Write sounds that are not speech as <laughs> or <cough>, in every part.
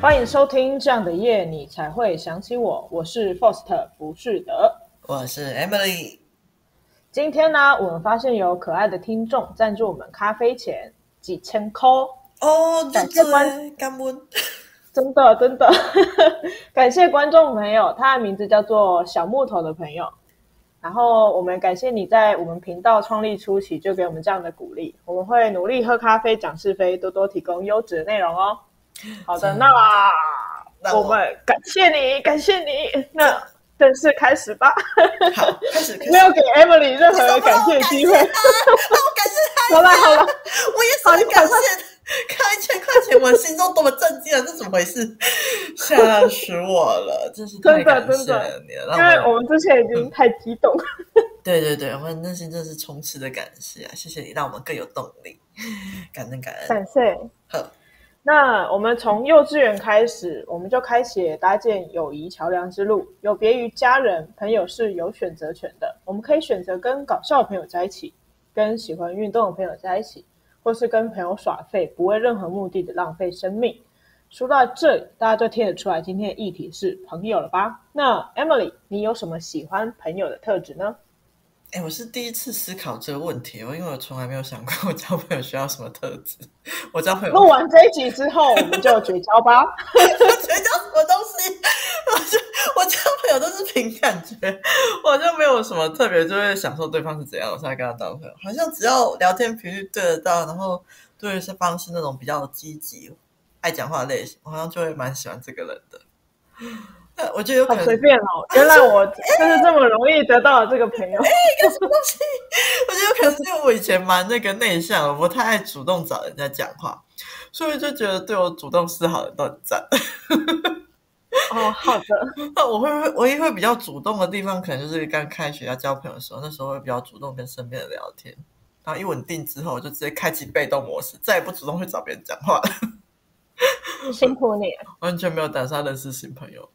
欢迎收听这样的夜，你才会想起我。我是 Foster 不是德，我是 Emily。今天呢，我们发现有可爱的听众赞助我们咖啡钱几千块哦，感谢观感恩，真的真的 <laughs> 感谢观众朋友，他的名字叫做小木头的朋友。然后我们感谢你在我们频道创立初期就给我们这样的鼓励，我们会努力喝咖啡讲是非，多多提供优质的内容哦。<laughs> 好的，那我们感谢你，感谢你。<laughs> 那正式开始吧。好，开始。<laughs> 没有给 Emily 任何感谢机会。我感谢他。好了好了，我也是很感谢。开一千块钱，我心中多么震惊啊！这怎么回事？吓死我了！真是太感谢你了，因为我们之前已经太激动。对对对，我们内心真是充斥的感谢啊！谢谢你，让我们更有动力。感恩感恩，感谢。好。那我们从幼稚园开始，我们就开启搭建友谊桥梁之路。有别于家人，朋友是有选择权的。我们可以选择跟搞笑的朋友在一起，跟喜欢运动的朋友在一起，或是跟朋友耍废，不为任何目的的浪费生命。说到这里，大家就听得出来，今天的议题是朋友了吧？那 Emily，你有什么喜欢朋友的特质呢？哎，我是第一次思考这个问题哦，因为我从来没有想过我交朋友需要什么特质。我交朋友，录完这一集之后，我们就绝交吧。<laughs> 绝交什么东西？<laughs> 我就我交朋友都是凭感觉，我就没有什么特别，就会享受对方是怎样，我才跟他当朋友。好像只要聊天频率对得到，然后对方是那种比较积极、爱讲话的类型，我好像就会蛮喜欢这个人的。我觉得有可能随便哦。原来我就是这么容易得到了这个朋友。哎，什么东西？我觉得有可能是因为我以前蛮那个内向，我不太爱主动找人家讲话，所以就觉得对我主动示好的都很赞。哦，好的。那我会唯一会比较主动的地方，可能就是刚开学要交朋友的时候，那时候会比较主动跟身边人聊天。然后一稳定之后，我就直接开启被动模式，再也不主动去找别人讲话了。辛苦你了，<laughs> 完全没有打算认识新朋友。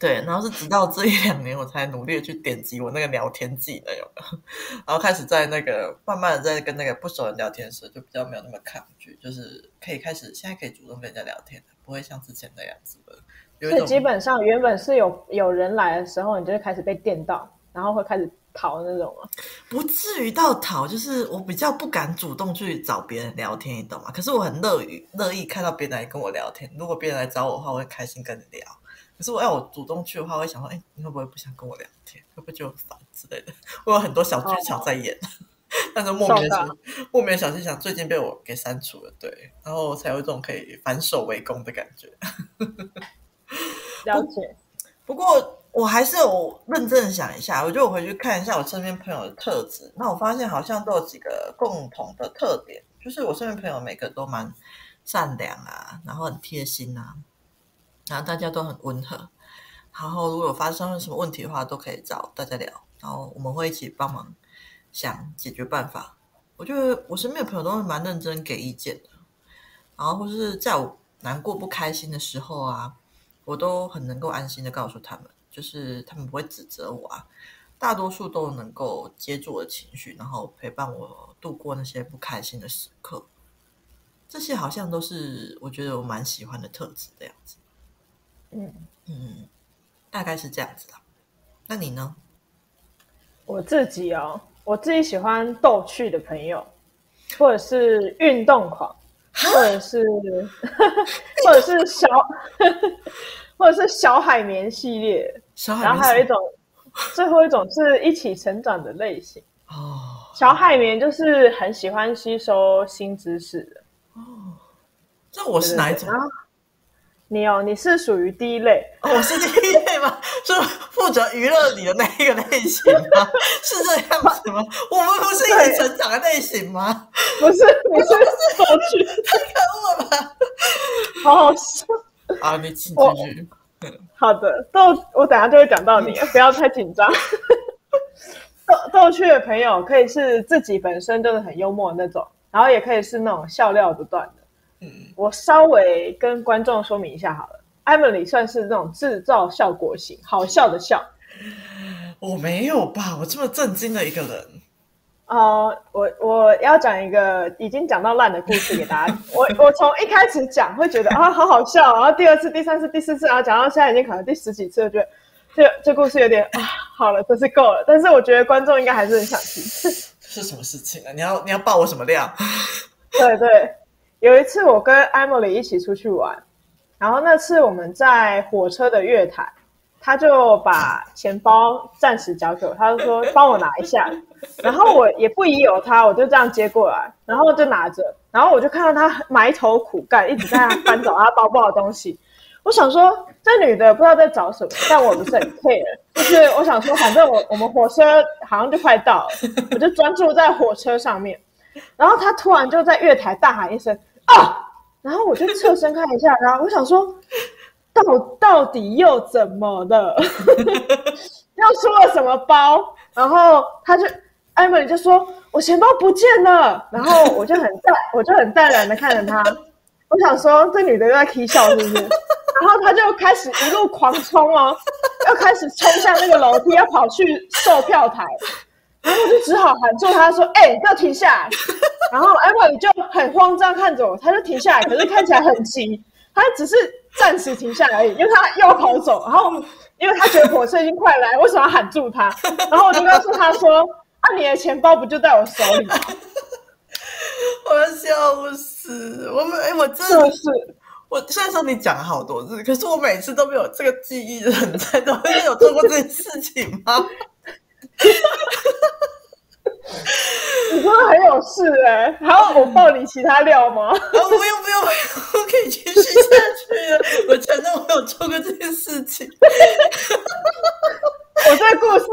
对，然后是直到这一两年，我才努力的去点击我那个聊天技能，有没有？<laughs> 然后开始在那个慢慢的在跟那个不熟人聊天时，就比较没有那么抗拒，就是可以开始现在可以主动跟人家聊天，不会像之前那样子的。所以基本上原本是有有人来的时候，你就会开始被电到，然后会开始逃那种吗？不至于到逃，就是我比较不敢主动去找别人聊天，你懂吗？可是我很乐于乐意看到别人来跟我聊天，如果别人来找我的话，我会开心跟你聊。可是我要我主动去的话，我会想说，哎，你会不会不想跟我聊天？会不会就很烦之类的？<laughs> 我有很多小剧场在演，哦、<laughs> 但是莫名的莫名的小剧场最近被我给删除了，对，然后才有一种可以反手为攻的感觉。<laughs> 了解。不过我还是有认真的想一下，我就我回去看一下我身边朋友的特质，那我发现好像都有几个共同的特点，就是我身边朋友每个都蛮善良啊，然后很贴心啊。然后大家都很温和，然后如果有发生了什么问题的话，都可以找大家聊，然后我们会一起帮忙想解决办法。我觉得我身边的朋友都会蛮认真给意见的，然后或是在我难过不开心的时候啊，我都很能够安心的告诉他们，就是他们不会指责我啊，大多数都能够接住我的情绪，然后陪伴我度过那些不开心的时刻。这些好像都是我觉得我蛮喜欢的特质的样子。嗯嗯，大概是这样子的。那你呢？我自己哦，我自己喜欢逗趣的朋友，或者是运动狂，或者是 <laughs> 或者是小 <laughs> 或者是小海绵系列。小海绵，然后还有一种，最后一种是一起成长的类型。哦，小海绵就是很喜欢吸收新知识的。哦，那我是哪一种？你哦，你是属于第一类，哦、我是第一类吗？<laughs> 是负责娱乐你的那一个类型吗？<laughs> 是这样子吗？我们不是一起成长的类型吗？不是，你是逗趣，<laughs> 太可恶了吧？好好笑啊！你请继续。好的，逗我等下就会讲到你，不要太紧张。逗逗趣的朋友可以是自己本身就是很幽默的那种，然后也可以是那种笑料不断的。嗯，我稍微跟观众说明一下好了。Emily 算是那种制造效果型，好笑的笑。我没有吧？我这么震惊的一个人。哦，我我要讲一个已经讲到烂的故事给大家。<laughs> 我我从一开始讲会觉得啊好好笑，然后第二次、第三次、第四次，然后讲到现在已经可能第十几次，我觉得这这故事有点啊好了，这是够了。但是我觉得观众应该还是很想听。<laughs> 是什么事情啊？你要你要爆我什么料？对 <laughs> 对，有一次我跟 Emily 一起出去玩，然后那次我们在火车的月台。他就把钱包暂时交给我，他就说帮我拿一下，然后我也不疑有他，我就这样接过来，然后就拿着，然后我就看到他埋头苦干，一直在翻找他包包的东西。我想说这女的不知道在找什么，但我不是很 care，就是我想说反正我我们火车好像就快到了，我就专注在火车上面，然后他突然就在月台大喊一声啊，然后我就侧身看一下，然后我想说。到到底又怎么了？<laughs> 又出了什么包？然后他就艾米丽就说：“我钱包不见了。”然后我就很淡，我就很淡然的看着他。我想说，这女的又在 k 笑是不是？然后他就开始一路狂冲哦，要开始冲下那个楼梯，要跑去售票台。然后我就只好喊住他说：“哎、欸，不要停下来！” <laughs> 然后艾米丽就很慌张看着我，他就停下来，可是看起来很急，他只是。暂时停下来而已，因为他又跑走，然后因为他觉得火车已经快来，为什么要喊住他？<laughs> 然后我就告诉他说：“啊，你的钱包不就在我手里吗？”我要笑死！我每哎，我 <laughs> 真的是，我虽然说你讲了好多次，可是我每次都没有这个记忆，人在都没有做过这件事情吗？你说的很有事哎、欸，还要我爆你其他料吗？<laughs> 啊，不用不用我可以继续下去了。我承认我有做过这件事情。<laughs> 我这个故事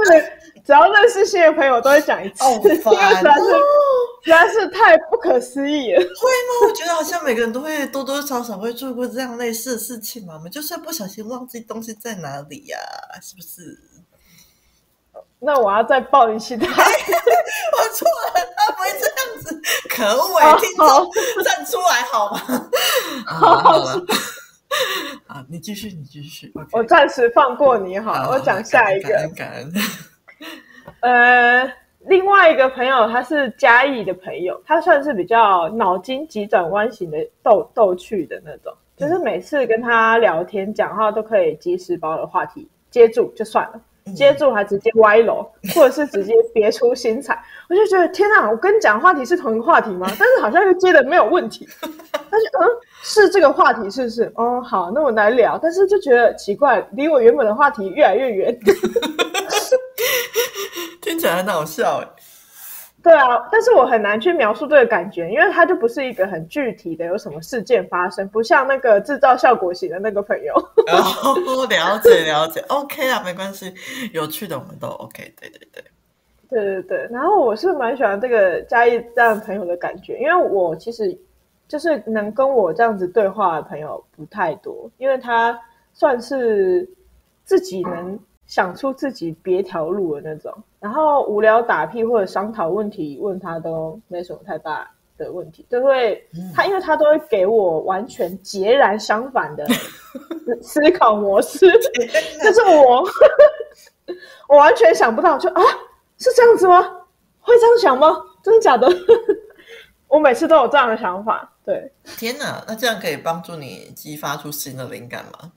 只要认识新的朋友都会讲一次，哦、因为实在是实在是太不可思议了。会吗？我觉得好像每个人都会多多少少会做过这样类似的事情嘛。我们就是不小心忘记东西在哪里呀、啊，是不是？那我要再抱一次他，我错了，他不会这样子，可恶！听众站出来好吗？<laughs> 好，<laughs> 好，你继续，你继续。Okay. 我暂时放过你好，好，我讲下一个。感恩，感恩。<laughs> 呃，另外一个朋友他是嘉义的朋友，他算是比较脑筋急转弯型的逗逗趣的那种，就是每次跟他聊天讲话都可以及时把我的话题接住，就算了。接住还直接歪楼，或者是直接别出心裁，我就觉得天哪！我跟你讲话题是同一个话题吗？但是好像又接的没有问题。他就嗯，是这个话题是不是？哦，好，那我来聊。但是就觉得奇怪，离我原本的话题越来越远。<laughs> 听起来很好笑哎。对啊，但是我很难去描述这个感觉，因为它就不是一个很具体的有什么事件发生，不像那个制造效果型的那个朋友。<laughs> 哦，了解了解，OK 啊，没关系，有趣的我们都 OK。对对对，对对对。然后我是蛮喜欢这个嘉义这样朋友的感觉，因为我其实就是能跟我这样子对话的朋友不太多，因为他算是自己能想出自己别条路的那种。然后无聊打屁或者商讨问题，问他都没什么太大的问题，就会他，因为他都会给我完全截然相反的 <laughs> 思考模式，就是我 <laughs> 我完全想不到，就啊是这样子吗？会这样想吗？真的假的？<laughs> 我每次都有这样的想法。对，天哪，那这样可以帮助你激发出新的灵感吗？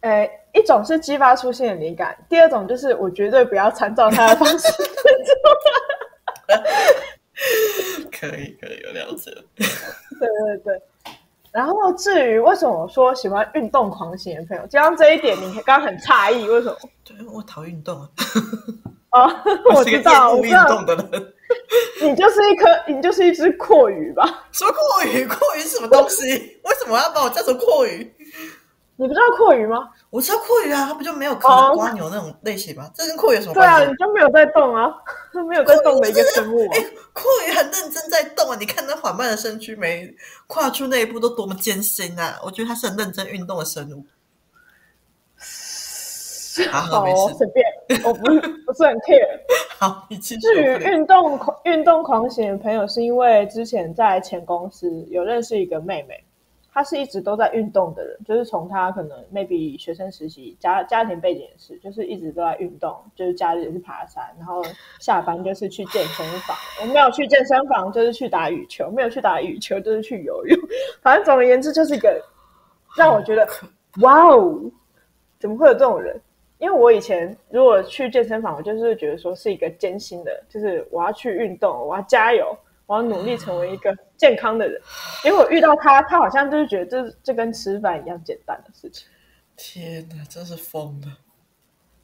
诶，一种是激发出新的灵感，第二种就是我绝对不要参照他的方式。可以，可以有了解。对对对。然后至于为什么我说喜欢运动狂型的朋友，就像这一点，你刚刚很诧异，为什么？对，我讨厌运动啊。哦，<laughs> 我知道，我运动的人。你就是一颗，你就是一只阔鱼吧？什么阔鱼？<laughs> 阔鱼是什么东西？为什么要把我叫做蛞蝓？你不知道蛞蝓吗？我知道蛞蝓啊，它不就没有壳、蜗牛那种类型吗？Oh, 这跟蛞蝓有什么关系？对啊，你就没有在动啊，它 <laughs> 没有在动的一个生物、啊。哎，蛞蝓很认真在动啊！你看它缓慢的身躯，每跨出那一步都多么艰辛啊！我觉得它是很认真运动的生物。<laughs> 好，随便，我不不是很 care。<laughs> 好，你继续。至于运动运动狂型的朋友，是因为之前在前公司有认识一个妹妹。他是一直都在运动的人，就是从他可能 maybe 学生时期家家庭背景也是，就是一直都在运动，就是假日也是爬山，然后下班就是去健身房。我没有去健身房，就是去打羽球；没有去打羽球，就是去游泳。反正总而言之，就是一个让我觉得 <laughs> 哇哦，怎么会有这种人？因为我以前如果去健身房，我就是觉得说是一个艰辛的，就是我要去运动，我要加油。我要努力成为一个健康的人，因为我遇到他，他好像就是觉得这这跟吃饭一样简单的事情。天哪，真是疯了！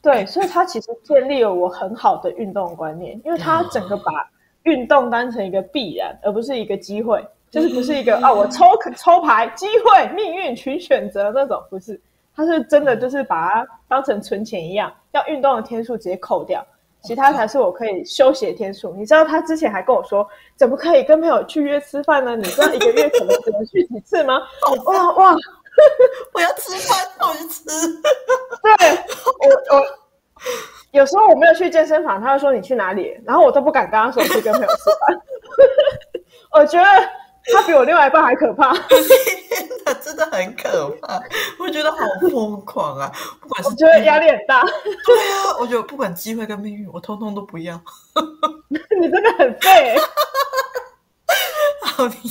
对，所以他其实建立了我很好的运动观念，因为他整个把运动当成一个必然，而不是一个机会，就是不是一个啊，我抽抽牌机会、命运群选择那种，不是，他是真的就是把它当成存钱一样，要运动的天数直接扣掉。其他才是我可以休息的天数。你知道他之前还跟我说，怎么可以跟朋友去约吃饭呢？你知道一个月可能只能去几次吗？<laughs> 哇哇！<laughs> 我要吃饭，我去吃。<laughs> 对，我我有时候我没有去健身房，他就说你去哪里，然后我都不敢跟他说我去跟朋友吃饭。我觉得。他比我另外一半还可怕，<laughs> 天哪，真的很可怕，我觉得好疯狂啊！不管是我觉得压力很大，对啊，我觉得不管机会跟命运，我通通都不要。<laughs> 你真的很废，<laughs> 好你，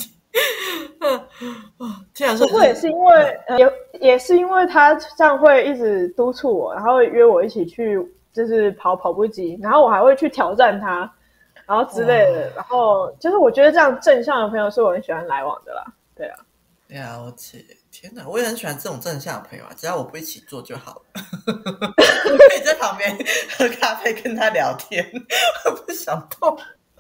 这样说不过也是因为，也、呃、也是因为他这样会一直督促我，然后会约我一起去，就是跑跑步机，然后我还会去挑战他。然后之类的，然后就是我觉得这样正向的朋友是我很喜欢来往的啦。对啊，了解。天哪，我也很喜欢这种正向的朋友啊，只要我不一起做就好了。<laughs> 我可以在旁边喝咖啡跟他聊天，<laughs> 我不想动。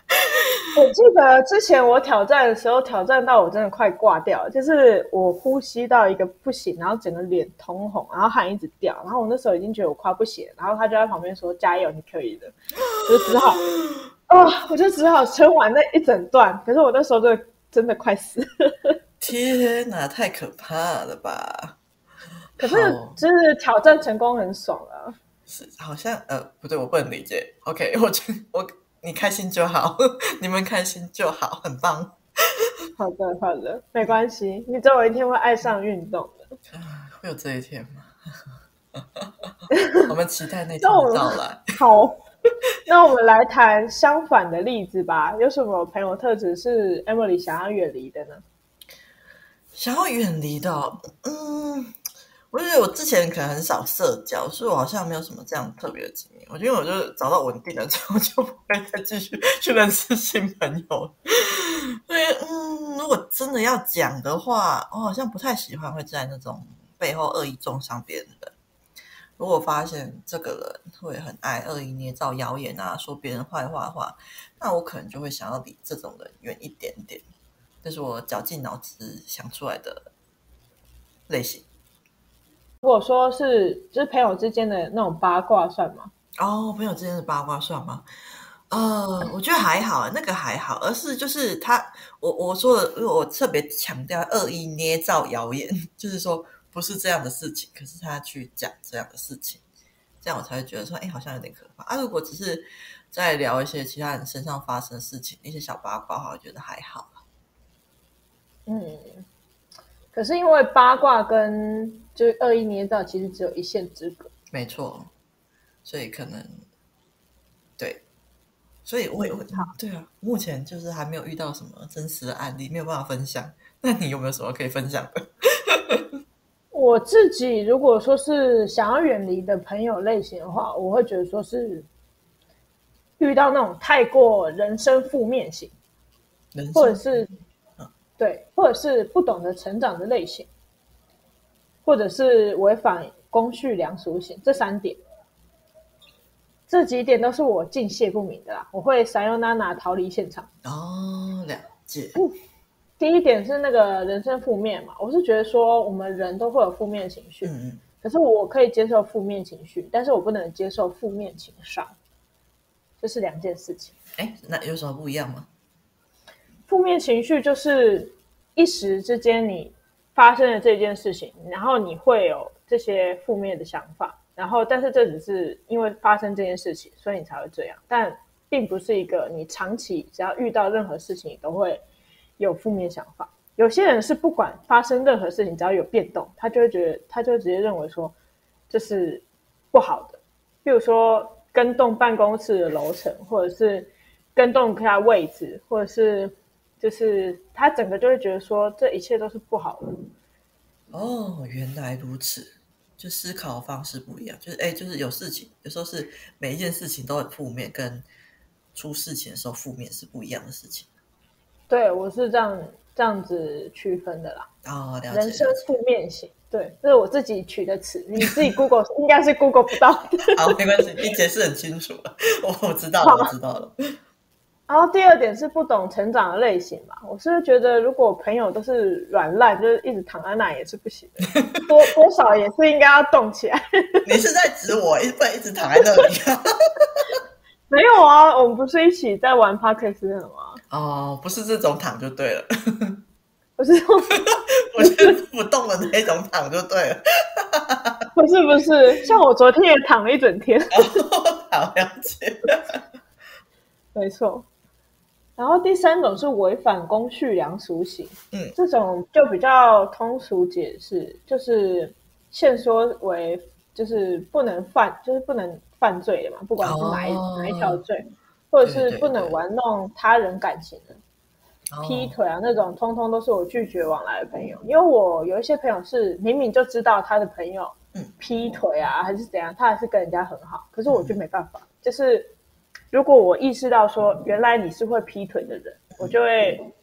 <laughs> 我记得之前我挑战的时候，挑战到我真的快挂掉了，就是我呼吸到一个不行，然后整个脸通红，然后汗一直掉，然后我那时候已经觉得我快不行，然后他就在旁边说：“加油，你可以的。”我就只好。<laughs> 啊、哦！我就只好撑完那一整段，可是我那时候就真的快死了。<laughs> 天哪，太可怕了吧！可是就是挑战成功很爽啊。是，好像呃不对，我不能理解。OK，我我你开心就好，<laughs> 你们开心就好，很棒。好的，好的，没关系，你总有一天会爱上运动的。啊，会有这一天吗？<laughs> 我们期待那天的到来。好。那我们来谈相反的例子吧。有什么朋友特质是 Emily 想要远离的呢？想要远离的，嗯，我觉得我之前可能很少社交，所以我好像没有什么这样特别的经验。我觉得我就找到稳定了之后，<laughs> 就不会再继续去认识新朋友。所以，嗯，如果真的要讲的话，我好像不太喜欢会在那种背后恶意中伤别人的。如果发现这个人会很爱恶意捏造谣言啊，说别人坏话的话，那我可能就会想要离这种人远一点点。这是我绞尽脑汁想出来的类型。如果说是就是朋友之间的那种八卦算吗？哦，朋友之间的八卦算吗？呃，我觉得还好，那个还好，而是就是他，我我说的，因为我特别强调恶意捏造谣言，<laughs> 就是说。不是这样的事情，可是他去讲这样的事情，这样我才会觉得说，哎，好像有点可怕啊。如果只是在聊一些其他人身上发生的事情，一些小八卦我觉得还好。嗯，可是因为八卦跟就是恶意捏造，其实只有一线之隔。没错，所以可能对，所以我也会对啊。目前就是还没有遇到什么真实的案例，没有办法分享。那你有没有什么可以分享的？<laughs> 我自己如果说是想要远离的朋友类型的话，我会觉得说是遇到那种太过人生负面型，或者是对，或者是不懂得成长的类型，或者是违反公序良俗型，这三点，这几点都是我敬谢不明的啦，我会撒优娜娜逃离现场。哦，了解。嗯第一点是那个人生负面嘛，我是觉得说我们人都会有负面情绪，嗯，可是我可以接受负面情绪，但是我不能接受负面情商，这是两件事情。哎，那有什么不一样吗？负面情绪就是一时之间你发生了这件事情，然后你会有这些负面的想法，然后但是这只是因为发生这件事情，所以你才会这样，但并不是一个你长期只要遇到任何事情你都会。有负面想法，有些人是不管发生任何事情，只要有变动，他就会觉得，他就直接认为说这是不好的。比如说跟动办公室的楼层，或者是跟动他位置，或者是就是他整个就会觉得说这一切都是不好的。哦，原来如此，就思考方式不一样，就是哎，就是有事情，有时候是每一件事情都很负面，跟出事情的时候负面是不一样的事情。对，我是这样这样子区分的啦。哦，了解。人生负面型，对，这是我自己取的词，你 <laughs> 自己 Google 应该是 Google 不到的。好，没关系，你解释很清楚了，我我知道了，我知道了。然后第二点是不懂成长的类型嘛，我是觉得如果朋友都是软烂，就是一直躺在那也是不行的，多多少也是应该要动起来。<laughs> 你是在指我，一不能一直躺在那里啊？<laughs> 没有啊，我们不是一起在玩 Podcast 的吗？哦，不是这种躺就对了，<laughs> 不是，我是不动的那种躺就对了，不是不是，像我昨天也躺了一整天。哦，好了解，没错。然后第三种是违反公序良俗型，嗯，这种就比较通俗解释，就是限缩为就是不能犯，就是不能犯罪的嘛，不管是哪一、哦、哪一条罪，或者是不能玩弄他人感情的，对对对，劈腿啊那种，通通都是我拒绝往来的朋友。因为我有一些朋友是明明就知道他的朋友劈腿啊，还是怎样，他还是跟人家很好，可是我就没办法，就是。如果我意识到说，原来你是会劈腿的人，我就会，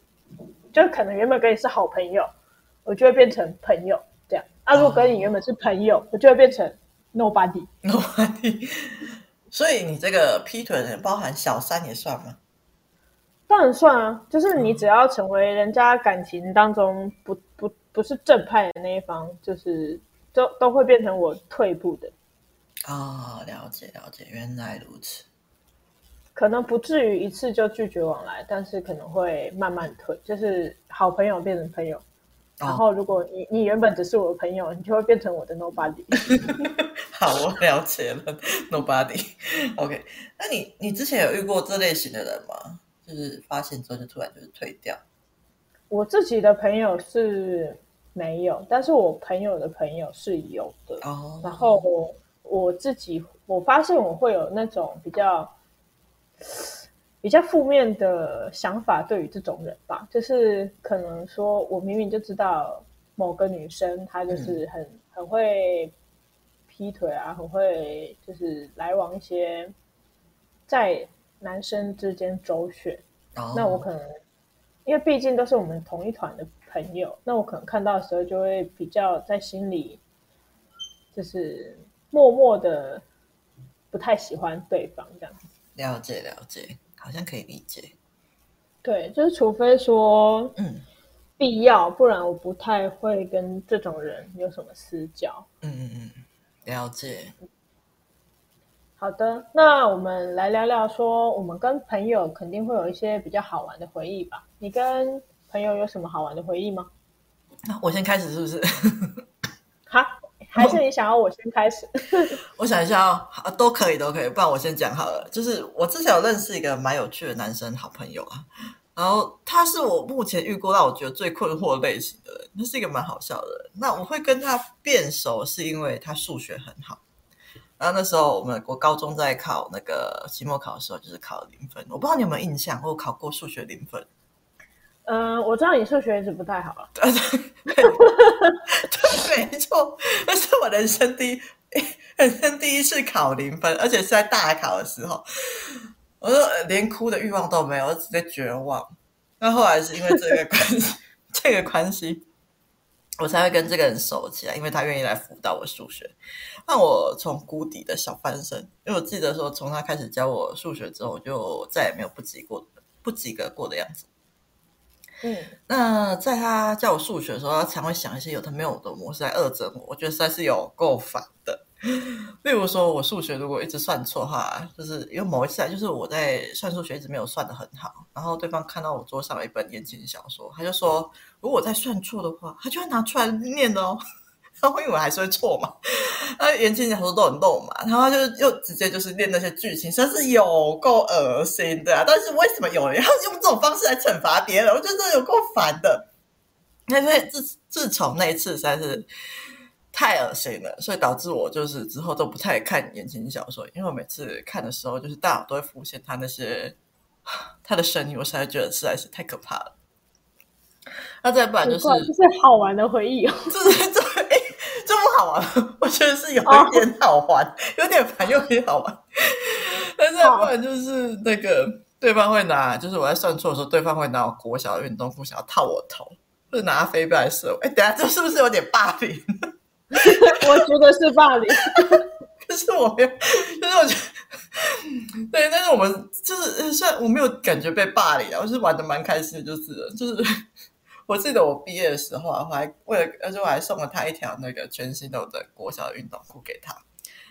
就可能原本跟你是好朋友，我就会变成朋友这样。啊，如果跟你原本是朋友，我就会变成 nobody nobody。所以你这个劈腿的人，包含小三也算吗？当然算啊，就是你只要成为人家感情当中不不不是正派的那一方，就是都都会变成我退步的。啊、哦，了解了解，原来如此。可能不至于一次就拒绝往来，但是可能会慢慢退，就是好朋友变成朋友。哦、然后，如果你你原本只是我的朋友，你就会变成我的 nobody。<laughs> 好，我了解了，nobody。<laughs> OK，那你你之前有遇过这类型的人吗？就是发现之后就突然就是退掉。我自己的朋友是没有，但是我朋友的朋友是有的。哦。然后我我自己我发现我会有那种比较。比较负面的想法对于这种人吧，就是可能说我明明就知道某个女生她就是很、嗯、很会劈腿啊，很会就是来往一些在男生之间周旋。哦、那我可能因为毕竟都是我们同一团的朋友，那我可能看到的时候就会比较在心里就是默默的不太喜欢对方这样子。了解了解，好像可以理解。对，就是除非说，嗯，必要，不然我不太会跟这种人有什么私交。嗯嗯嗯，了解。好的，那我们来聊聊说，我们跟朋友肯定会有一些比较好玩的回忆吧？你跟朋友有什么好玩的回忆吗？那我先开始是不是？<laughs> 好。还是你想要我先开始？<laughs> 我想一下哦，都可以，都可以。不然我先讲好了。就是我之前有认识一个蛮有趣的男生好朋友啊，然后他是我目前遇过让我觉得最困惑类型的人。他是一个蛮好笑的人。那我会跟他变熟，是因为他数学很好。然后那时候我们我高中在考那个期末考的时候，就是考零分。我不知道你有没有印象，我考过数学零分。嗯，我知道你数学一直不太好了。<laughs> 对对对，没错，那是我人生第一人生第一次考零分，而且是在大考的时候，我说连哭的欲望都没有，我直接绝望。那后来是因为这个关系，<laughs> 这个关系，我才会跟这个人熟起来，因为他愿意来辅导我数学，让我从谷底的小翻身。因为我记得说，从他开始教我数学之后，我就再也没有不及过不及格过的样子。嗯，那在他教我数学的时候，他常会想一些有他没有的模式来恶整我，我觉得实在是有够烦的。<laughs> 例如说，我数学如果一直算错的话，就是因为某一次啊，就是我在算数学一直没有算的很好，然后对方看到我桌上有一本言情小说，他就说，如果我再算错的话，他就要拿出来念哦。然后因为我还是会错嘛，那言情小说都很逗嘛，然后他就又直接就是练那些剧情，实在是有够恶心的啊！但是为什么有人要用这种方式来惩罚别人？我觉得这有够烦的。因为自自从那一次实在是太恶心了，所以导致我就是之后都不太看言情小说，因为我每次看的时候，就是大脑都会浮现他那些他的声音，我实在觉得实在是太可怕了。那再不然就是就是好玩的回忆哦，<laughs> 这是这好玩，<laughs> 我觉得是有一点好玩，哦、有点烦又有点好玩。但是不然就是那个对方会拿，就是我在算错的时候，对方会拿我国小的运动裤想要套我头，或者拿飞镖来射我。哎，等下这是不是有点霸凌？<laughs> 我觉得是霸凌，<laughs> 可是我没有，就是我觉得对，但是我们就是虽然我没有感觉被霸凌啊，我是玩的蛮开心的，就是就是。我记得我毕业的时候啊，我还为了，而且我还送了他一条那个全新的国小的运动裤给他，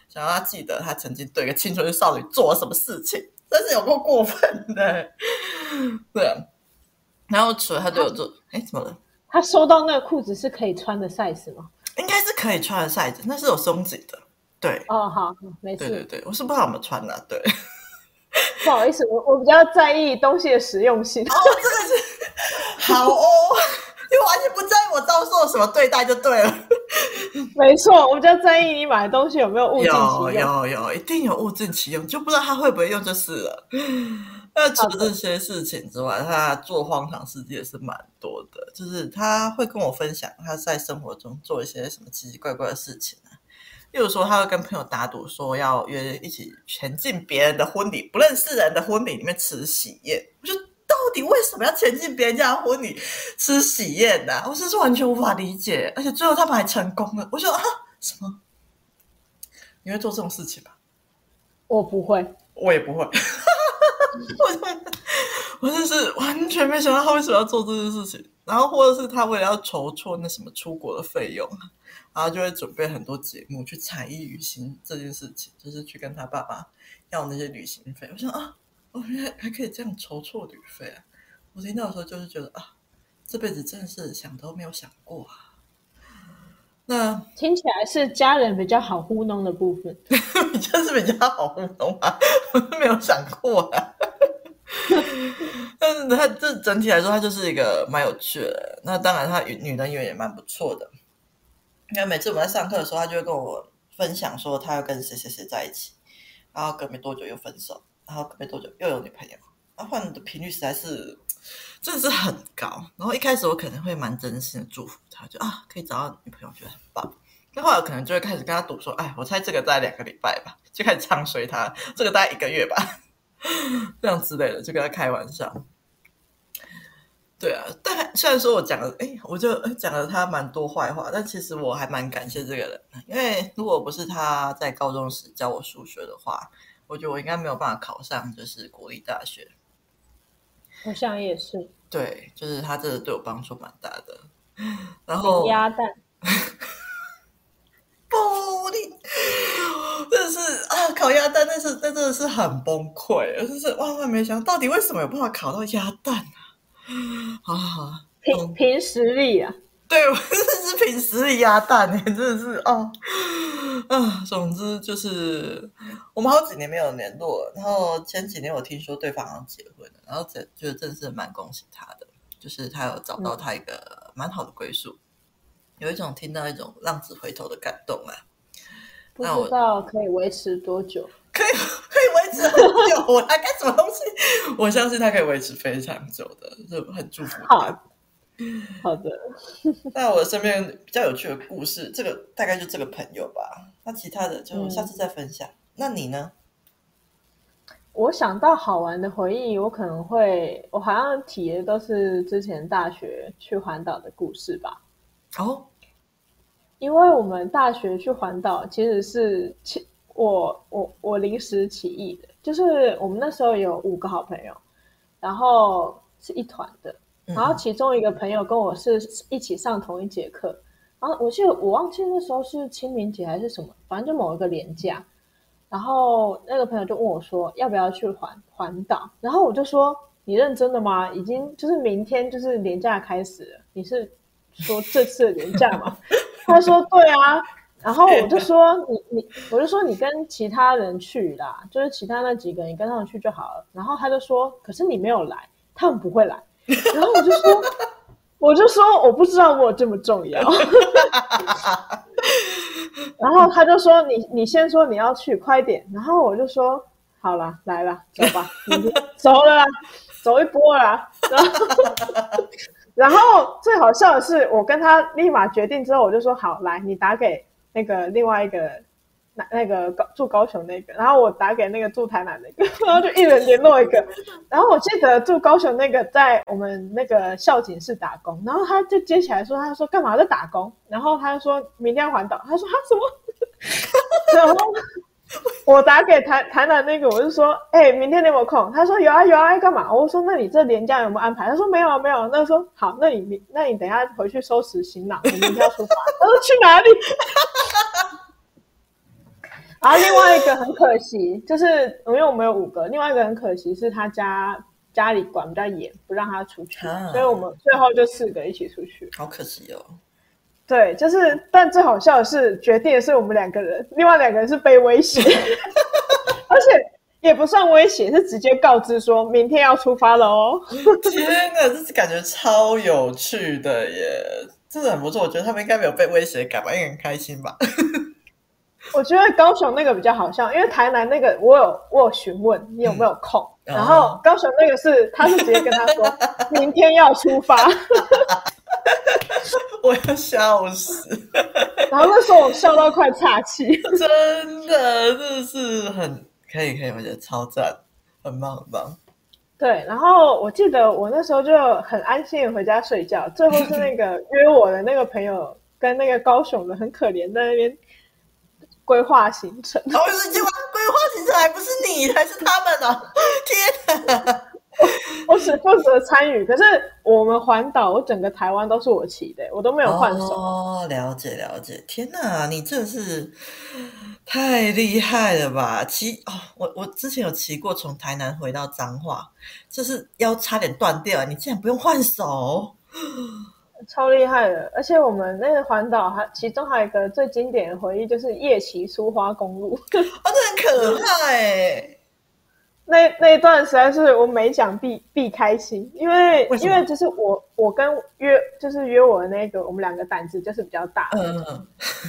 想让他记得他曾经对一个青春少女做了什么事情，真是有够过分的。对啊，然后除了他对我做，哎，怎么了？他收到那个裤子是可以穿的 size 吗？应该是可以穿的 size，那是有松紧的。对，哦，好，没事。对对对，我是不知道怎么穿的啊，对。<laughs> 不好意思，我我比较在意东西的实用性。哦，这个是 <laughs> 好哦，就完全不在意我遭受什么对待就对了。没错，我比较在意你买的东西有没有物尽其用。有有有，一定有物尽其用，就不知道他会不会用就是了。<laughs> 那除了这些事情之外，他做荒唐事迹也是蛮多的，就是他会跟我分享他在生活中做一些什么奇奇怪怪的事情。例如说，他会跟朋友打赌，说要约一起前进别人的婚礼，不认识人的婚礼里面吃喜宴。我说，到底为什么要前进别人家的婚礼吃喜宴呢、啊？我真是完全无法理解。而且最后他们还成功了。我说啊，什么？你会做这种事情吧？我不会，我也不会。<laughs> 我真是完全没想到他为什么要做这件事情。然后，或者是他为了要筹措那什么出国的费用。然后就会准备很多节目去才艺旅行这件事情，就是去跟他爸爸要那些旅行费。我想啊，我原来还可以这样筹措旅费啊！我听到的时候就是觉得啊，这辈子真的是想都没有想过啊。那听起来是家人比较好糊弄的部分，<laughs> 就是比较好糊弄啊，我都没有想过啊。<laughs> 但是他这整体来说，他就是一个蛮有趣的。那当然，他女人缘也蛮不错的。因为每次我们在上课的时候，他就会跟我分享说他要跟谁谁谁在一起，然后隔没多久又分手，然后隔没多久又有女朋友，然后换的频率实在是真的是很高。然后一开始我可能会蛮真心的祝福他，就啊可以找到女朋友，觉得很棒。那后来可能就会开始跟他赌说，哎，我猜这个大概两个礼拜吧，就开始唱衰他，这个大概一个月吧，<laughs> 这样之类的，就跟他开玩笑。对啊，但虽然说我讲了，哎，我就讲了他蛮多坏话，但其实我还蛮感谢这个人，因为如果不是他在高中时教我数学的话，我觉得我应该没有办法考上就是国立大学。我想也是。对，就是他真的对我帮助蛮大的。然后鸭蛋，<laughs> 不，你真的是啊，烤鸭蛋，那是那真的是很崩溃，就是万万没想到，到底为什么有办法考到鸭蛋啊？<laughs> 好好好，凭凭实力啊！对，我真的是凭实力鸭蛋哎，<laughs> 真的是哦，啊，总之就是我们好几年没有联络了，然后前几年我听说对方要结婚了，然后这就真的是蛮恭喜他的，就是他有找到他一个蛮好的归宿，嗯、有一种听到一种浪子回头的感动啊！不知道可以维持多久？可以可以维持很久，我来干什么东西？我相信他可以维持非常久的，就很祝福他。好，的。<laughs> 那我身边比较有趣的故事，这个大概就这个朋友吧。那其他的就下次再分享。嗯、那你呢？我想到好玩的回忆，我可能会，我好像提的都是之前大学去环岛的故事吧。哦，因为我们大学去环岛其实是我我我临时起意的，就是我们那时候有五个好朋友，然后是一团的，然后其中一个朋友跟我是一起上同一节课，然后我记得我忘记那时候是清明节还是什么，反正就某一个年假，然后那个朋友就问我说要不要去环环岛，然后我就说你认真的吗？已经就是明天就是年假开始了，你是说这次的连假吗？<laughs> 他说对啊。然后我就说你你，我就说你跟其他人去啦，就是其他那几个你跟他们去就好了。然后他就说，可是你没有来，他们不会来。然后我就说，<laughs> 我就说我不知道我有这么重要。<laughs> 然后他就说你你先说你要去，快点。然后我就说好了，来了，走吧，走了啦，走一波啦。<laughs> 然后，然后最好笑的是，我跟他立马决定之后，我就说好，来，你打给那个另外一个。那那个高住高雄那个，然后我打给那个住台南那个，<laughs> 然后就一人联络一个。然后我记得住高雄那个在我们那个校警室打工，然后他就接起来说，他说干嘛在打工？然后他就说明天要环岛，他说他什么？<laughs> 然后 <laughs> 我打给台台南那个，我就说，哎、欸，明天你有没有空？他说有啊有啊，要干嘛？我说那你这年假有没有安排？他说没有啊没有。那说好，那你那你等一下回去收拾行囊，我明天要出发。他说去哪里？<laughs> 然后另外一个很可惜，就是因为我们有五个，另外一个很可惜是他家家里管比较严，不让他出去，啊、所以我们最后就四个一起出去。好可惜哦。对，就是，但最好笑的是，决定的是我们两个人，另外两个人是被威胁，<laughs> 而且也不算威胁，是直接告知说明天要出发了哦。<laughs> 天哪，这是感觉超有趣的耶，真的很不错。我觉得他们应该没有被威胁感吧，应该很开心吧。<laughs> 我觉得高雄那个比较好笑，因为台南那个我有我有询问你有没有空，嗯、然后高雄那个是他是直接跟他说明天要出发，我要笑死，<laughs> 然后那时候我笑到快岔气，<laughs> 真的，真的是很可以可以，我觉得超赞，很棒很棒。对，然后我记得我那时候就很安心的回家睡觉，最后是那个约我的那个朋友跟那个高雄的很可怜在那边。规划行程，我是计划规划行程，还不是你，还是他们呢、啊？天哪！<laughs> 我，只负责参与，可是我们环岛，我整个台湾都是我骑的，我都没有换手。哦，了解了解。天哪，你真的是太厉害了吧？骑哦，我我之前有骑过，从台南回到彰化，就是腰差点断掉，你竟然不用换手。超厉害的，而且我们那个环岛还其中还有一个最经典的回忆，就是夜骑苏花公路，<laughs> 哦，这很可怕哎！那那一段实在是我每讲必必开心，因为，为因为就是我我跟约就是约我的那个，我们两个胆子就是比较大，嗯，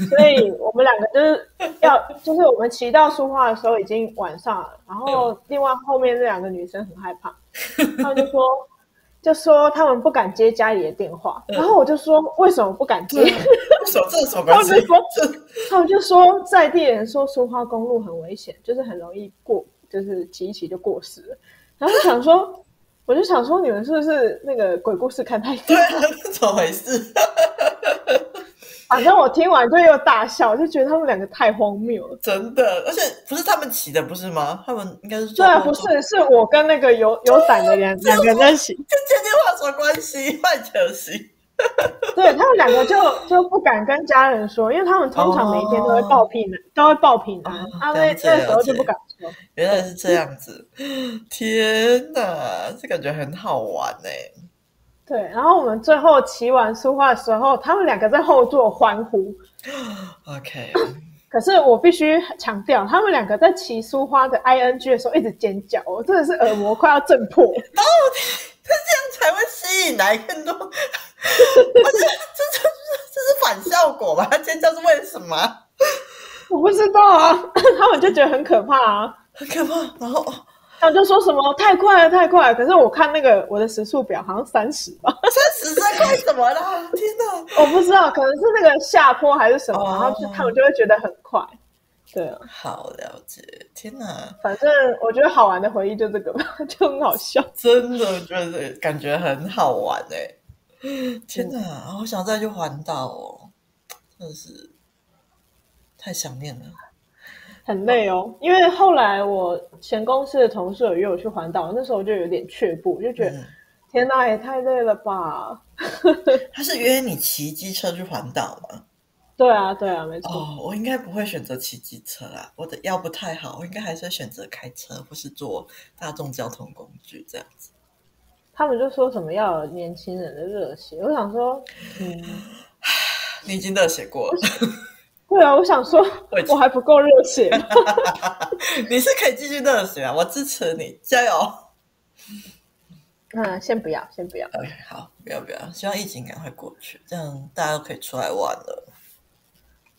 所以我们两个就是要就是我们骑到书画的时候已经晚上了，然后另外后面那两个女生很害怕，<laughs> 他们就说。就说他们不敢接家里的电话，嗯、然后我就说为什么不敢接？他们就说，他们就说在地人说苏花公路很危险，就是很容易过，就是骑一骑就过世了。然后就想说，我就想说你们是不是那个鬼故事看太多？对啊，<laughs> 怎么回事？<laughs> 反正我听完就又大笑，就觉得他们两个太荒谬了，真的。而且不是他们骑的，不是吗？他们应该是对啊，不是，是我跟那个有有伞的两两个人在骑，跟接电话什么关系？<laughs> 坏消息。对他们两个就就不敢跟家人说，因为他们通常每一天都会报平安，哦、都会报平安。哦、他们那那时候就不敢说。原来是这样子，<laughs> 天哪，这感觉很好玩哎。对，然后我们最后骑完苏花的时候，他们两个在后座欢呼。<gasps> OK，<coughs> 可是我必须强调，他们两个在骑苏花的 ING 的时候一直尖叫，我真的是耳膜快要震破。到底他这样才会吸引来更多？<laughs> 这这这这是反效果吧？他尖叫是为什么？<laughs> 我不知道啊，<laughs> 他们就觉得很可怕啊，很可怕。然后。他们就说什么太快了，太快了。可是我看那个我的时速表好像三十吧，三十在快什么啦？天哪，我不知道，可能是那个下坡还是什么，哦、然后就他们就会觉得很快。对啊，好了解。天哪，反正我觉得好玩的回忆就这个吧，<laughs> 就很好笑。真的觉得感觉很好玩哎、欸！天哪，好、嗯、想再去环岛哦，真的是太想念了。很累哦，因为后来我前公司的同事有约我去环岛，那时候我就有点却步，就觉得、嗯、天哪，也太累了吧。<laughs> 他是约你骑机车去环岛吗？对啊，对啊，没错。哦，我应该不会选择骑机车啊，我的腰不太好，我应该还是会选择开车或是坐大众交通工具这样子。他们就说什么要有年轻人的热血，我想说，嗯，<sighs> 你已经热血过了。<laughs> 对啊，我想说，我还不够热血。<laughs> 你是可以继续热血啊，我支持你，加油！嗯，先不要，先不要。OK，好，不要不要，希望疫情赶快过去，这样大家都可以出来玩了。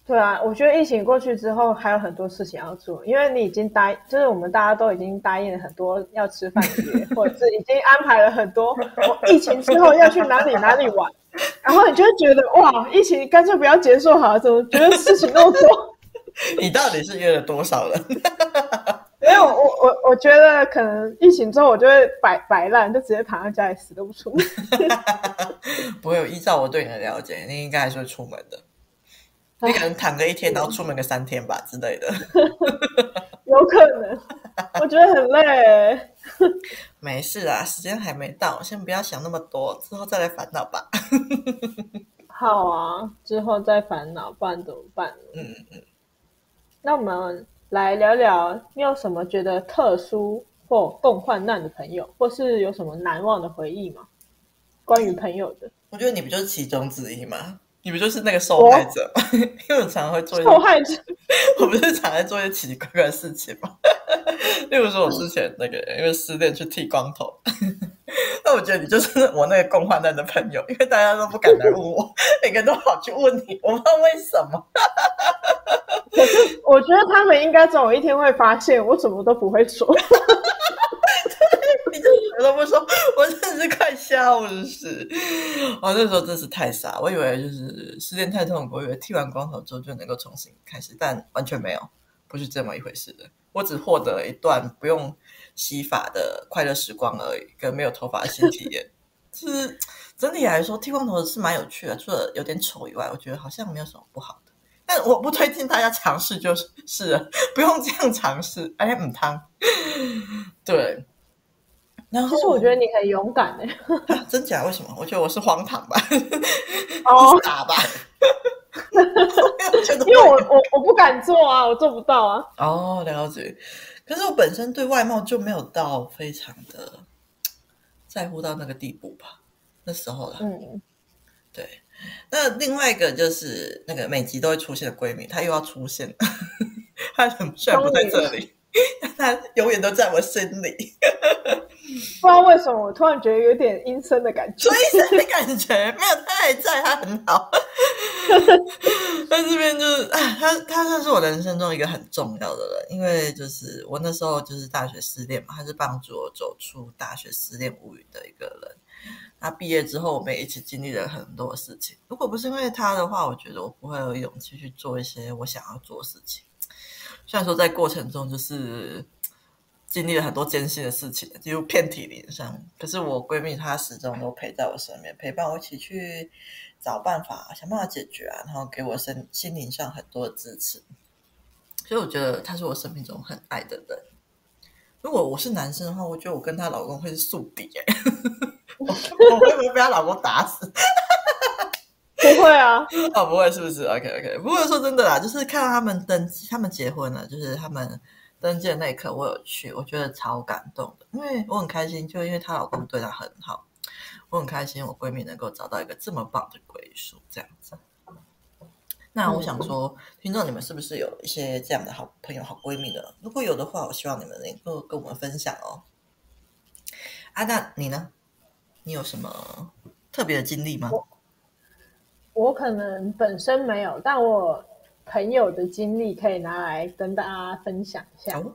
对啊，我觉得疫情过去之后还有很多事情要做，因为你已经答应，就是我们大家都已经答应了很多要吃饭的约，<laughs> 或者是已经安排了很多我疫情之后要去哪里哪里玩，然后你就会觉得哇，疫情干脆不要结束好了，怎么觉得事情那么多？<laughs> 你到底是约了多少人？<laughs> 没有，我我我觉得可能疫情之后我就会摆摆烂，就直接躺在家里死都不出门。不会有，依照我对你的了解，你应该还是会出门的。你可能躺个一天，然后出门个三天吧之类的，<laughs> 有可能。我觉得很累。<laughs> 没事啊，时间还没到，先不要想那么多，之后再来烦恼吧。<laughs> 好啊，之后再烦恼，不然怎么办？嗯嗯。那我们来聊聊，你有什么觉得特殊或共患难的朋友，或是有什么难忘的回忆吗？关于朋友的，我觉得你不就是其中之一吗？你不就是那个受害者吗？<laughs> 因为我常常会做一些受害者，<laughs> 我不是常在做一些奇奇怪怪的事情吗？<laughs> 例如说，我之前那个因为失恋去剃光头，那我觉得你就是我那个共患难的朋友，因为大家都不敢来问我，每个人都跑去问你，我不知道为什么。可是我觉得他们应该总有一天会发现，我什么都不会说。我都不说，我真是快笑死！我那时候真是太傻，我以为就是失恋太痛苦，我以为剃完光头之后就能够重新开始，但完全没有，不是这么一回事的。我只获得了一段不用洗发的快乐时光而已，跟没有头发的新体验。<laughs> 是整体来说，剃光头是蛮有趣的，除了有点丑以外，我觉得好像没有什么不好的。但我不推荐大家尝试，就是是，<laughs> 不用这样尝试。哎，母汤，<laughs> 对。然后其实我觉得你很勇敢诶、<laughs> 啊，真假？为什么？我觉得我是荒唐吧，哦，傻吧？<laughs> 因为我我我不敢做啊，我做不到啊。哦，了解。可是我本身对外貌就没有到非常的在乎到那个地步吧？那时候了，嗯，对。那另外一个就是那个每集都会出现的闺蜜，她又要出现了，<laughs> 她很帅不在这里，<laughs> 她永远都在我心里。不知道为什么，我突然觉得有点阴森的感觉。阴森的感觉没有，他还在，他很好。<laughs> 在这边就是，他他算是我人生中一个很重要的人，因为就是我那时候就是大学失恋嘛，他是帮助我走出大学失恋无语的一个人。那毕业之后，我们也一起经历了很多事情。如果不是因为他的话，我觉得我不会有勇气去做一些我想要做的事情。虽然说在过程中就是。经历了很多艰辛的事情，几乎遍体鳞伤。可是我闺蜜她始终都陪在我身边，陪伴我一起去找办法，想办法解决啊，然后给我身心灵上很多的支持。所以我觉得她是我生命中很爱的人。如果我是男生的话，我觉得我跟她老公会是宿敌耶。<laughs> <laughs> 我会不会被她老公打死？不会啊，哦，不会，是不是？OK OK。不过说真的啦，就是看到他们登，他们结婚了，就是他们。登记的那一刻，我有去，我觉得超感动的，因为我很开心，就因为她老公对她很好，我很开心，我闺蜜能够找到一个这么棒的归宿，这样子。那我想说，听众你们是不是有一些这样的好朋友、好闺蜜的？如果有的话，我希望你们能够跟我们分享哦。啊，那你呢？你有什么特别的经历吗？我，可能本身没有，但我。朋友的经历可以拿来跟大家分享一下，哦、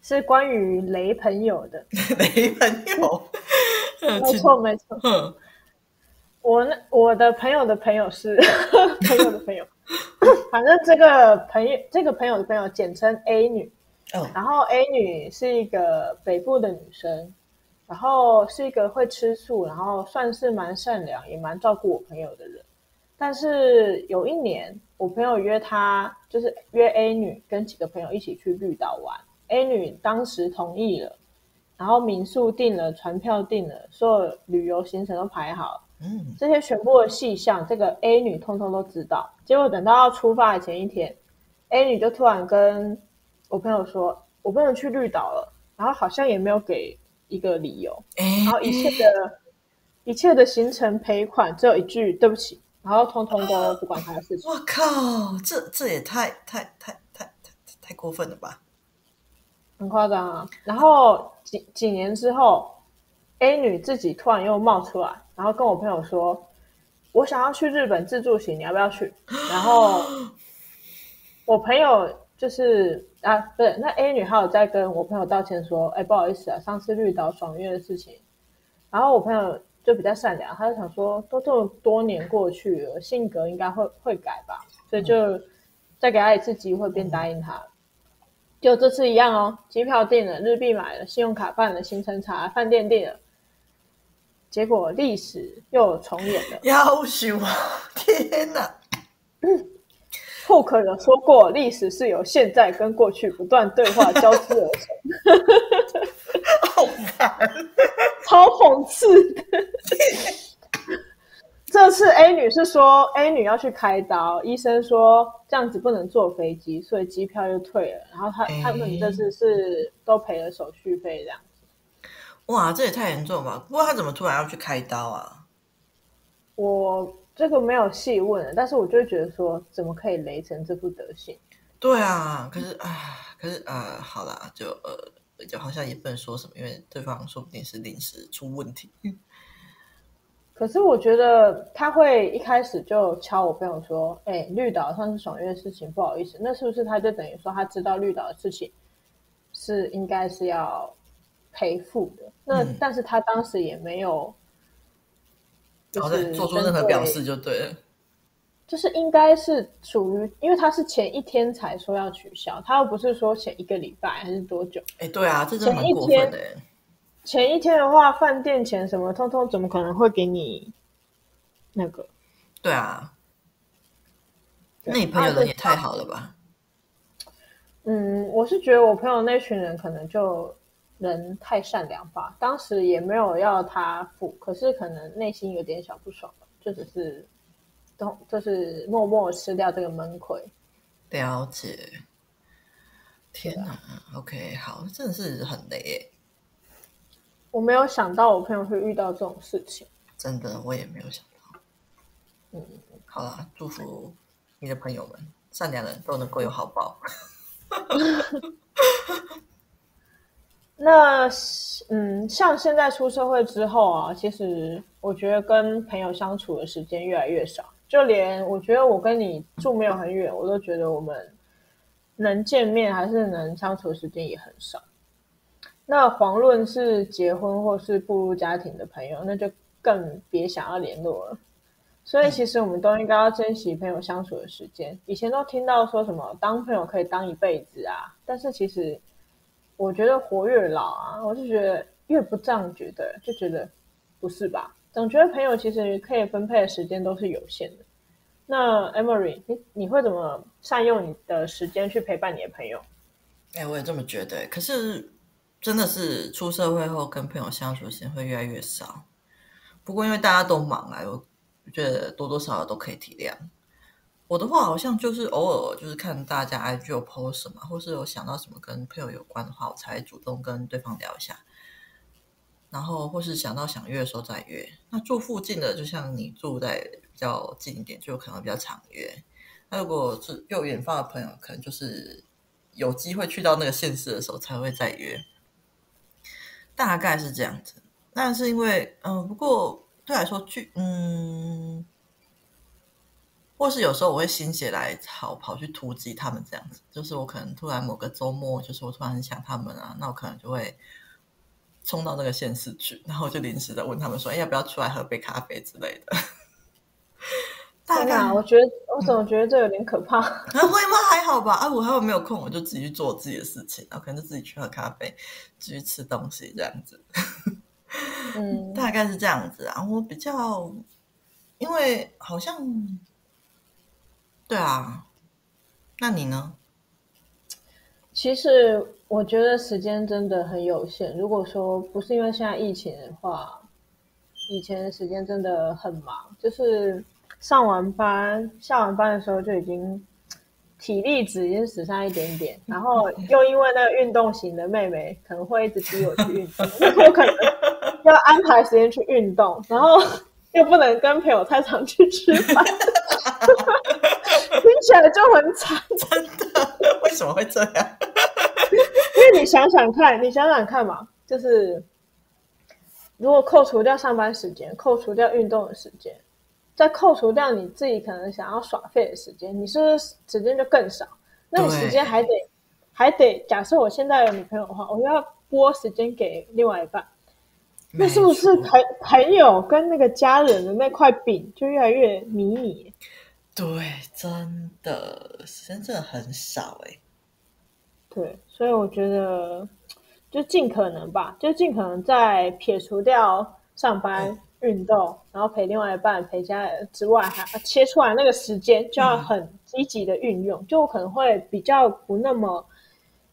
是关于雷朋友的。<laughs> 雷朋友，<laughs> 没错没错。嗯、我那我的朋友的朋友是 <laughs> 朋友的朋友，反正这个朋友这个朋友的朋友简称 A 女。哦、然后 A 女是一个北部的女生，然后是一个会吃醋，然后算是蛮善良，也蛮照顾我朋友的人。但是有一年，我朋友约她，就是约 A 女跟几个朋友一起去绿岛玩。A 女当时同意了，然后民宿订了，船票订了，所有旅游行程都排好。嗯，这些全部的细项，这个 A 女通通都知道。结果等到要出发的前一天，A 女就突然跟我朋友说：“我不能去绿岛了。”然后好像也没有给一个理由。然后一切的一切的行程赔款只有一句：“对不起。”然后通通都不管他的事情。我靠，这这也太太太太太太过分了吧？很夸张啊！然后几几年之后 A 女自己突然又冒出来，然后跟我朋友说：“我想要去日本自助行，你要不要去？”然后我朋友就是啊，不是那 A 女还有在跟我朋友道歉说：“哎，不好意思啊，上次绿岛爽约的事情。”然后我朋友就比较善良，他就想说：“都这么多年过去了，性格应该会会改吧。”所以就再给他一次机会，便答应他。就这次一样哦，机票订了，日币买了，信用卡办了，行程查，饭店订了，结果历史又重演了。夭寿啊！天哪！霍克有说过，历史是由现在跟过去不断对话交织而成。<laughs> <laughs> 超讽刺的。<laughs> 这次 A 女是说 A 女要去开刀，医生说这样子不能坐飞机，所以机票又退了。然后他、欸、他们这次是都赔了手续费，这样子。哇，这也太严重了吧！不过她怎么突然要去开刀啊？我这个没有细问，但是我就觉得说，怎么可以雷成这副德行？对啊，可是啊，可是啊，好啦，就呃，就好像也不能说什么，因为对方说不定是临时出问题。<laughs> 可是我觉得他会一开始就敲我朋友说：“哎、欸，绿岛上次爽约的事情，不好意思，那是不是他就等于说他知道绿岛的事情是应该是要赔付的？那、嗯、但是他当时也没有，就是做出任何表示就对了，就是应该是属于，因为他是前一天才说要取消，他又不是说前一个礼拜还是多久？哎、欸，对啊，这真的蛮过分的。”前一天的话，饭店钱什么通通，怎么可能会给你那个？对啊，那你朋友人也太好了吧？嗯，我是觉得我朋友那群人可能就人太善良吧。当时也没有要他付，可是可能内心有点小不爽，就只是都就是默默吃掉这个闷亏。了解。天哪，OK，好，真的是很累。我没有想到我朋友会遇到这种事情，真的，我也没有想到。嗯，好啦，祝福你的朋友们，善良人都能够有好报。<laughs> 那嗯，像现在出社会之后啊，其实我觉得跟朋友相处的时间越来越少，就连我觉得我跟你住没有很远，我都觉得我们能见面还是能相处的时间也很少。那遑论是结婚或是步入家庭的朋友，那就更别想要联络了。所以，其实我们都应该要珍惜朋友相处的时间。以前都听到说什么当朋友可以当一辈子啊，但是其实我觉得活越老啊，我就觉得越不这样觉得，就觉得不是吧？总觉得朋友其实可以分配的时间都是有限的。那 Emory，你你会怎么善用你的时间去陪伴你的朋友？哎，我也这么觉得。可是。真的是出社会后跟朋友相处的时间会越来越少，不过因为大家都忙啊，我觉得多多少少都可以体谅。我的话好像就是偶尔就是看大家 IG 有 post 什么，或是有想到什么跟朋友有关的话，我才主动跟对方聊一下。然后或是想到想约的时候再约。那住附近的，就像你住在比较近一点，就可能比较常约。那如果是有远方的朋友，可能就是有机会去到那个县市的时候才会再约。大概是这样子，那是因为嗯、不过对来说去嗯，或是有时候我会心血来潮跑去突击他们这样子，就是我可能突然某个周末，就是我突然很想他们啊，那我可能就会冲到那个县市去，然后就临时的问他们说，哎，要不要出来喝杯咖啡之类的。大概、啊、我觉得我怎么觉得这有点可怕？会吗？还好吧。啊，我还有没有空，我就自己去做我自己的事情，然后可能就自己去喝咖啡，继续吃东西这样子。嗯，<laughs> 大概是这样子啊。我比较，因为好像，对啊。那你呢？其实我觉得时间真的很有限。如果说不是因为现在疫情的话，以前的时间真的很忙，就是。上完班，下完班的时候就已经体力值已经只剩一点点，然后 <laughs> 又因为那个运动型的妹妹可能会一直逼我去运动，那我可能要安排时间去运动，然后 <laughs> 又不能跟朋友太常去吃饭，<laughs> 听起来就很惨，真的？为什么会这样？你想想看，你想想看嘛，就是如果扣除掉上班时间，扣除掉运动的时间，再扣除掉你自己可能想要耍废的时间，你是不是时间就更少？那你时间还得还得，假设我现在有女朋友的话，我要拨时间给另外一半，那是不是朋朋友跟那个家人的那块饼就越来越迷你？对，真的时间真的很少哎。对，所以我觉得。就尽可能吧，就尽可能在撇除掉上班、运动，然后陪另外一半、陪家人之外，还切出来那个时间，就要很积极的运用。就我可能会比较不那么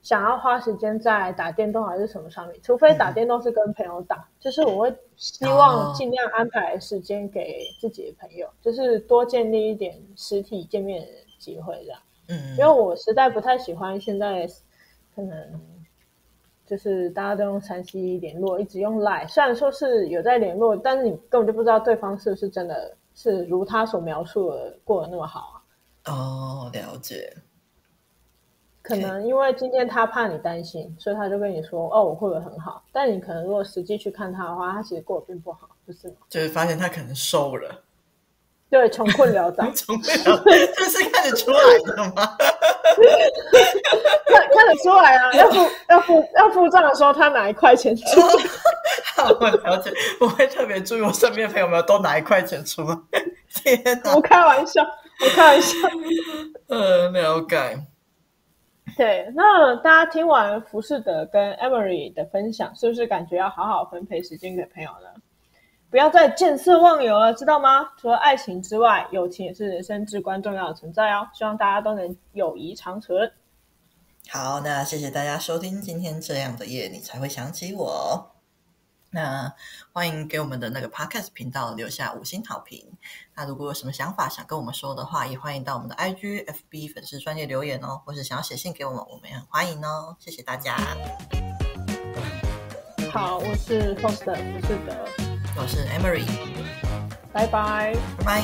想要花时间在打电动还是什么上面，除非打电动是跟朋友打，就是我会希望尽量安排时间给自己的朋友，就是多建立一点实体见面的机会这样。嗯，因为我实在不太喜欢现在可能。就是大家都用三 C 联络，一直用 Line，虽然说是有在联络，但是你根本就不知道对方是不是真的是如他所描述的过得那么好啊。哦，了解。可能因为今天他怕你担心，所以他就跟你说：“哦，我会不会很好？”但你可能如果实际去看他的话，他其实过得并不好，不是吗？就是发现他可能瘦了。对，穷困潦倒，<laughs> 穷困潦倒，这是看得出来的吗？看看得出来啊！要付要付要付账的时候，他拿一块钱出来。<laughs> 好，我了解，我会特别注意我身边的朋友们都拿一块钱出来。<laughs> 天哪！我开玩笑，我开玩笑。呃，了解。对，那大家听完浮士德跟 Emery 的分享，是不是感觉要好好分配时间给朋友呢？不要再见色忘友了，知道吗？除了爱情之外，友情也是人生至关重要的存在哦。希望大家都能友谊长存。好，那谢谢大家收听今天这样的夜，你才会想起我。那欢迎给我们的那个 Podcast 频道留下五星好评。那如果有什么想法想跟我们说的话，也欢迎到我们的 IG、FB 粉丝专页留言哦，或是想要写信给我们，我们也很欢迎哦。谢谢大家。好，我是 Foster 浮士德。我是 Emery，拜拜，拜拜。